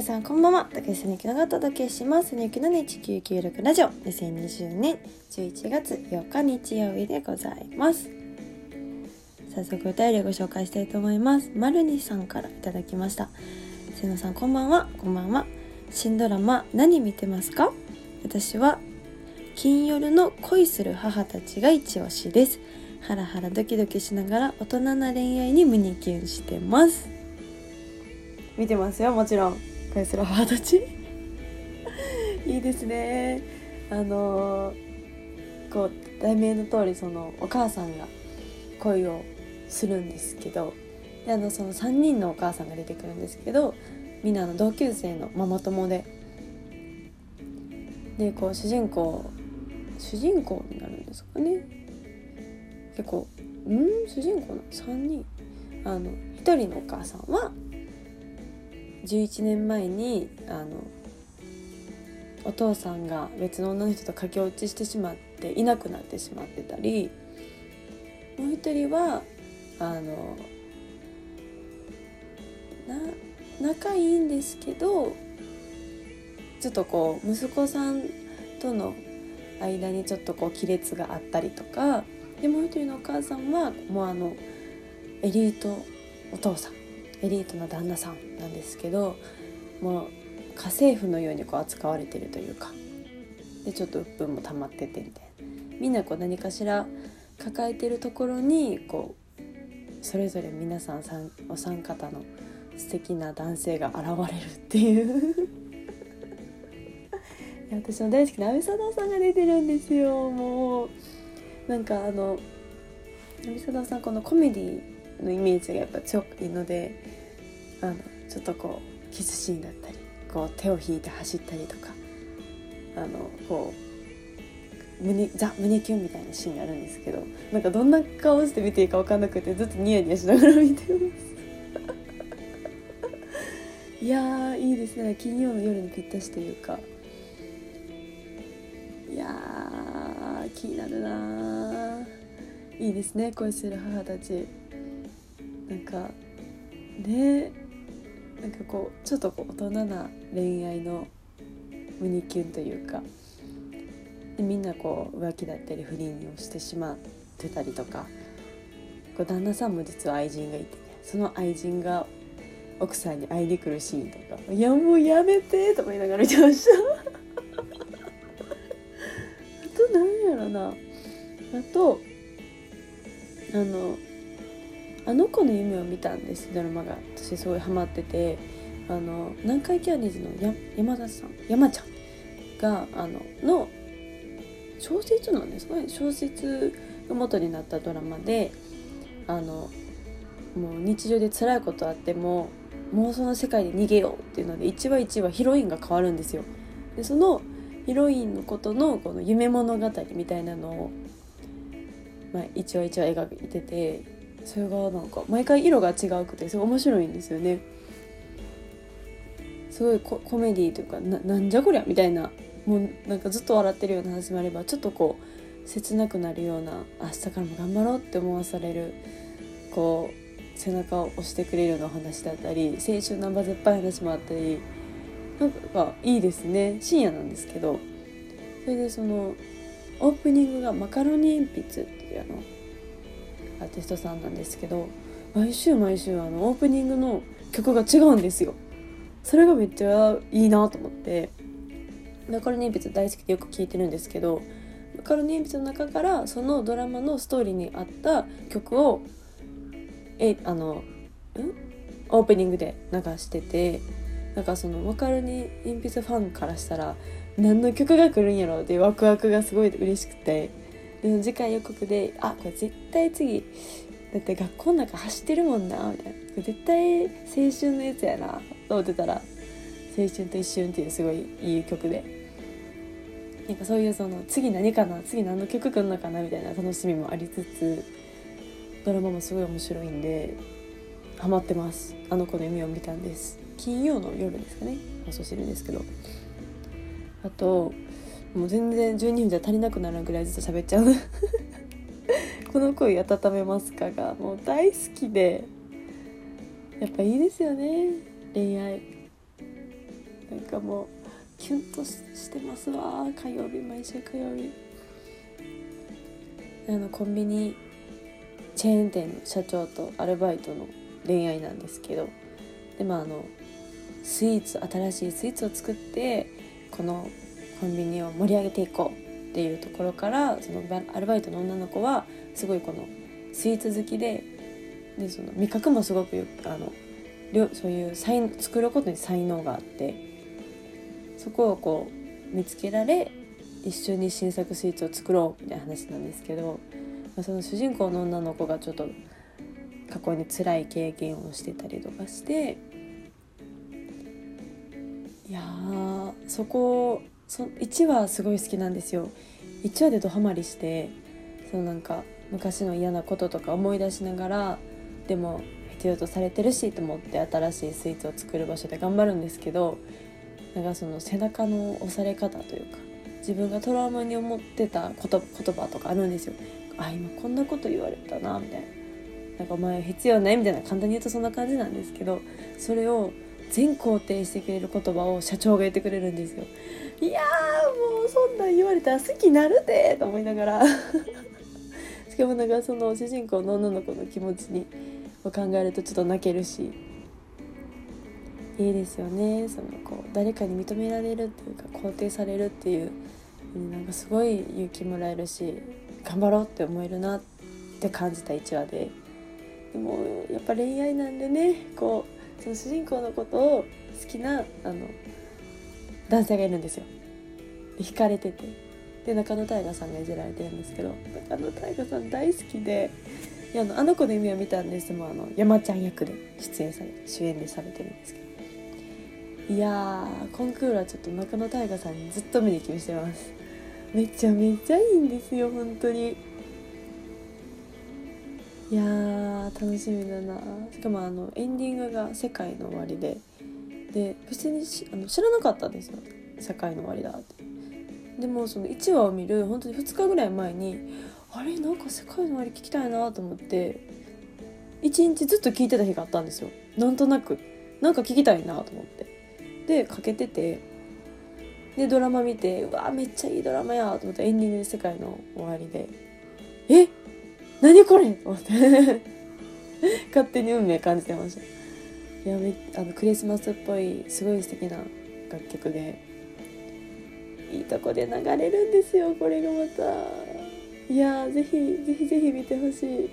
皆さんこんばんは。竹下ゆきのがお届けします。ゆきの1996ラジオ。2020年11月8日日曜日でございます。早速お便りをご紹介したいと思います。まるにさんからいただきました。せのさんこんばんは。こんばんは。新ドラマ何見てますか？私は金夜の恋する母たちが一押しです。ハラハラドキドキしながら大人な恋愛に胸キュンしてます。見てますよもちろん。恋する母たちいいですね。あのー、こう題名の通りそのお母さんが恋をするんですけどであのその3人のお母さんが出てくるんですけどみんなの同級生のママ友ででこう主人公主人公になるんですかね。結構うん？主人公の3人。あの1人のお母さんは11年前にあのお父さんが別の女の人と駆け落ちしてしまっていなくなってしまってたりもう一人はあのな仲いいんですけどちょっとこう息子さんとの間にちょっとこう亀裂があったりとかでもう一人のお母さんはもうあのエリートお父さんエリートな旦那さんなんですけどもう家政婦のようにこう扱われてるというか。でちょっと鬱憤も溜まっててみたいな。みんなこう何かしら抱えてるところにこうそれぞれ皆さんお三方の素敵な男性が現れるっていう。私の大好きな阿部サダヲさんが出てるんですよもう。なんかあの阿部サダヲさんこのコメディのイメージがやっぱ強いのであのちょっとこうキスシーンだったりこう手を引いて走ったりとかあのこう胸ザ胸キュンみたいなシーンがあるんですけどなんかどんな顔して見ていいか分かんなくてずっとニヤニヤしながら見てます。いやいいですね。金曜の夜にぴったしというか。いや気になるないいですね恋する母たち。なんかねなんかこうちょっとこう大人な恋愛の胸キュンというかでみんなこう浮気だったり不倫をしてしまってたりとかこう旦那さんも実は愛人がいて、その愛人が奥さんに会いに来るシーンとか「いやもうやめて」とか言いながら見てました。あと何やろな。あとあのあの子の夢を見たんですドラマが。私すごいハマってて。あの南海キャンディーズのや山田さん山ちゃんがあのの小説なんですかね。小説が元になったドラマであのもう日常で辛いことあっても妄想の世界で逃げようっていうので1話1話ヒロインが変わるんですよ。でそのヒロインのことのこの夢物語みたいなのを、まあ、一話一話描いててそれがなんか毎回色が違うくてすごい面白いんですよね。すごいココメディというかななんじゃこりゃみたいなもうなんかずっと笑ってるような話もあればちょっとこう切なくなるような明日からも頑張ろうって思わされるこう背中を押してくれるような話だったり青春ナンバー絶ぱい話もあったりなんかいいですね。深夜なんですけど。それでそのオープニングがマカロニ鉛筆っていうあのアーティストさんなんですけど毎週毎週あのオープニングの曲が違うんですよ。それがめっちゃいいなと思って。マカロニ鉛筆大好きでよく聴いてるんですけどマカロニ鉛筆の中からそのドラマのストーリーに合った曲をえあのん？オープニングで流しててなんかそのマカロニ鉛筆ファンからしたら何の曲が来るんやろうってワクワクがすごい嬉しくて。で次回予告であこれ絶対次だって学校の中走ってるもんなみたいな。絶対青春のやつやなと思ってたら「青春と一瞬」っていうすごいいい曲で。なんかそういうその次何かな次何の曲くんのかなみたいな楽しみもありつつドラマもすごい面白いんでハマってます。あの子の夢を見たんです。金曜の夜ですかね放送してるんですけど。あともう全然12分じゃ足りなくなるぐらいずっと喋っちゃう。この声温めますかがもう大好きで。やっぱいいですよね恋愛。なんかもうキュンとしてますわ火曜日毎週火曜日。あのコンビニチェーン店の社長とアルバイトの恋愛なんですけど。でもあのスイーツ新しいスイーツを作ってこのコンビニを盛り上げていこうっていうところからそのアルバイトの女の子はすごいこのスイーツ好きででその味覚もすごくあのそういう才作ることに才能があってそこをこう見つけられ一緒に新作スイーツを作ろうみたいな話なんですけど、まあ、その主人公の女の子がちょっと過去に辛い経験をしてたりとかしていやそこそ1話すごい好きなんですよ。1話でドハマりしてそのなんか昔の嫌なこととか思い出しながらでも必要とされてるしと思って新しいスイーツを作る場所で頑張るんですけどなんかその背中の押され方というか自分がトラウマに思ってた言葉とかあるんですよ。あ今こんなこと言われたなみたいな。なんかお前必要ないみたいな簡単に言うとそんな感じなんですけどそれを全肯定してくれる言葉を社長が言ってくれるんですよ。いやもうそんなん言われたら好きなるでと思いながら。しかもなんかその主人公の女の子の気持ちにを考えるとちょっと泣けるし。いいですよね。そのこう誰かに認められるっていうか肯定されるっていうなんかすごい勇気もらえるし頑張ろうって思えるなって感じた1話で。でもやっぱ恋愛なんでねこうその主人公のことを好きなあの男性がいるんですよ。で惹かれてて。で中野大河さんがいじられてるんですけど中野大河さん大好きでいやあのあの子の夢を見たんですもあの山ちゃん役で出演され主演でされてるんですけど。いやコンクールはちょっと中野大河さんにずっと見にしてます。めちゃめちゃいいんですよ本当に。いや楽しみだな。しかもあのエンディングが「世界の終わりで」で別にあの知らなかったんですよ「世界の終わりだ」って。でもその1話を見る本当に2日ぐらい前にあれ？なんか世界の終わり聞きたいなと思って一日ずっと聞いてた日があったんですよ。なんとなく。なんか聞きたいなと思って。でかけててでドラマ見てうわめっちゃいいドラマやと思ってエンディングで世界の終わりで。え？何これと思って。勝手に運命感じてました。いやめあのクリスマスっぽいすごい素敵な楽曲で。いいとこで流れるんですよこれがまた。いやぜひぜひぜひ見てほしい。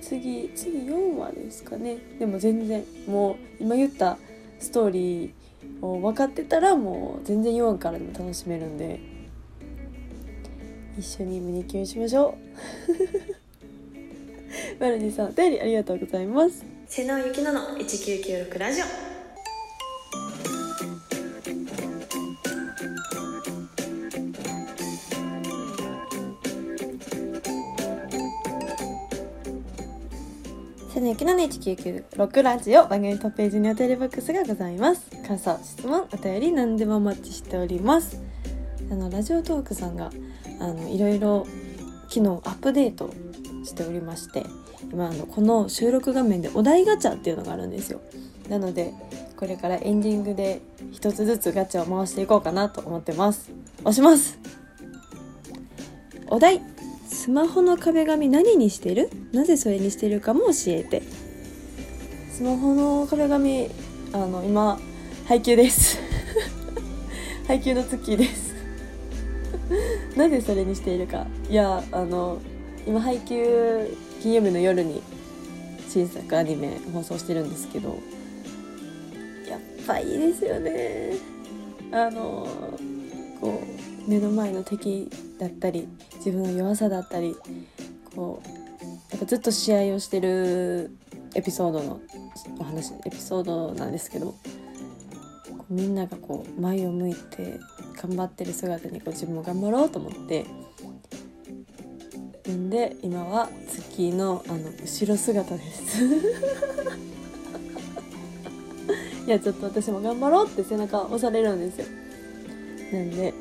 次次4話ですかね。でも全然もう今言ったストーリーを分かってたらもう全然4話からでも楽しめるんで。一緒に胸キュンしましょう。マルニさんお便りありがとうございます。瀬野ゆきのの1996ラジオ。のゆきの1996ラジオ番組トップページにお便りボックスがございます。感想質問お便り何でもお待ちしております。あのラジオトークさんがあのいろいろ機能アップデートしておりまして今あのこの収録画面でお題ガチャっていうのがあるんですよ。なのでこれからエンディングで一つずつガチャを回していこうかなと思ってます。押します。お題。スマホの壁紙何にしてる？なぜそれにしてるかも教えて。スマホの壁紙あの今配給です。配給の月です。なぜそれにしているか。いやあの今配給金曜日の夜に新作アニメ放送してるんですけどやっぱいいですよね。あのこう目の前の敵だったり自分の弱さだったりこうやっぱずっと試合をしてるエピソードのお話エピソードなんですけどみんながこう前を向いて頑張ってる姿にこう自分も頑張ろうと思ってんで今は月のあの後ろ姿です。いやちょっと私も頑張ろうって背中押されるんですよ。なんで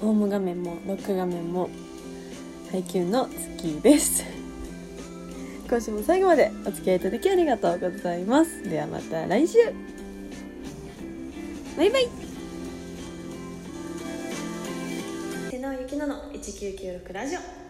ホーム画面もロック画面も配給の月です。今週も最後までお付き合いいただきありがとうございます。ではまた来週。バイバイ。手直ゆきなの1996ラジオ。